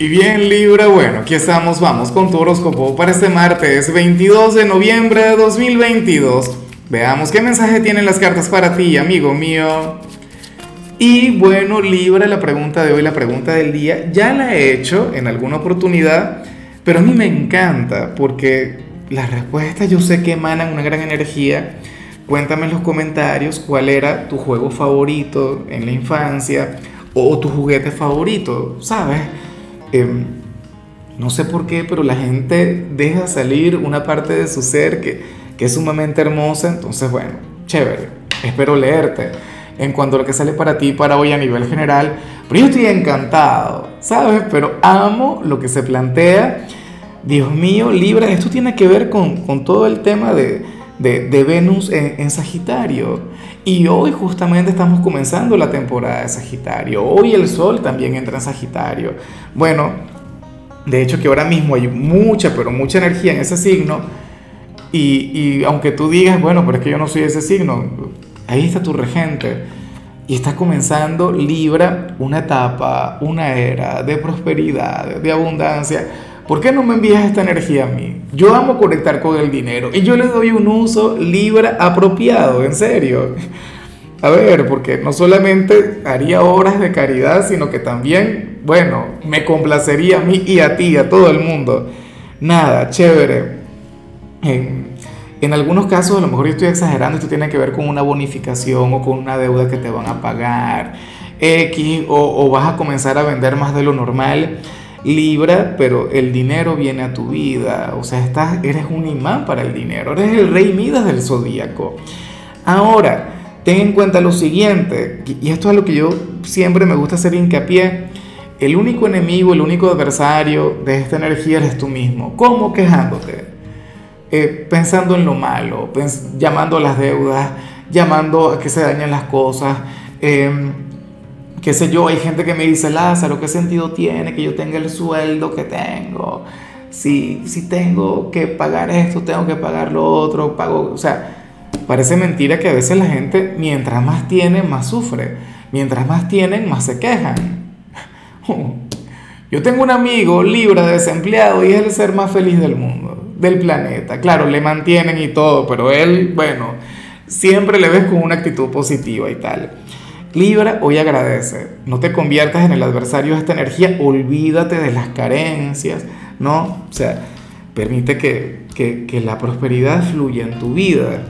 Y bien Libra, bueno, aquí estamos, vamos con tu horóscopo para este martes 22 de noviembre de 2022. Veamos qué mensaje tienen las cartas para ti, amigo mío. Y bueno, Libra, la pregunta de hoy, la pregunta del día, ya la he hecho en alguna oportunidad, pero a mí me encanta porque las respuestas yo sé que emanan una gran energía. Cuéntame en los comentarios cuál era tu juego favorito en la infancia o tu juguete favorito, ¿sabes? Em, no sé por qué, pero la gente deja salir una parte de su ser que, que es sumamente hermosa. Entonces, bueno, chévere. Espero leerte en cuanto a lo que sale para ti para hoy a nivel general. Pero yo estoy encantado, ¿sabes? Pero amo lo que se plantea. Dios mío, Libra, esto tiene que ver con, con todo el tema de, de, Venus en, en, Sagitario. Y hoy justamente estamos comenzando la temporada de Sagitario. Hoy el Sol también entra en Sagitario. Bueno, de hecho que ahora mismo hay mucha, pero mucha energía en ese signo. Y, y aunque tú digas, bueno, pero es que yo no soy ese signo, ahí está tu regente. Y está comenzando Libra una etapa, una era de prosperidad, de abundancia ¿Por qué no me envías esta energía a mí? Yo amo conectar con el dinero y yo le doy un uso libre apropiado, en serio. A ver, porque no solamente haría obras de caridad, sino que también, bueno, me complacería a mí y a ti, a todo el mundo. Nada, chévere. En, algunos casos, a lo mejor yo estoy exagerando, esto tiene que ver con una bonificación o con una deuda que te van a pagar, X, o, o vas a comenzar a vender más de lo normal. Libra, pero el dinero viene a tu vida, o sea, estás, eres un imán para el dinero, eres el rey Midas del zodíaco. Ahora, ten en cuenta lo siguiente, y esto es lo que yo siempre me gusta hacer hincapié, el único enemigo, el único adversario de esta energía eres tú mismo. ¿Cómo? Quejándote, eh, pensando en lo malo, llamando a las deudas, llamando a que se dañen las cosas. Eh, qué sé yo, hay gente que me dice, Lázaro, ¿qué sentido tiene que yo tenga el sueldo que tengo? Si, si tengo que pagar esto, tengo que pagar lo otro, pago, o sea, parece mentira que a veces la gente, mientras más tiene, más sufre, mientras más tienen, más se quejan. Yo tengo un amigo libre, desempleado, y es el ser más feliz del mundo, del planeta. Claro, le mantienen y todo, pero él, bueno, siempre le ves con una actitud positiva y tal. Libra, hoy agradece. No te conviertas en el adversario de esta energía. Olvídate de las carencias, ¿no? O sea, permite que, que, que la prosperidad fluya en tu vida.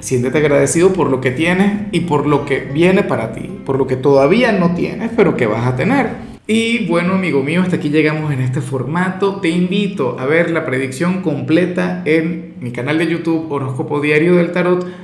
Siéntete agradecido por lo que tienes y por lo que viene para ti, por lo que todavía no tienes, pero que vas a tener. Y bueno, amigo mío, hasta aquí llegamos en este formato. Te invito a ver la predicción completa en mi canal de YouTube Horóscopo Diario del Tarot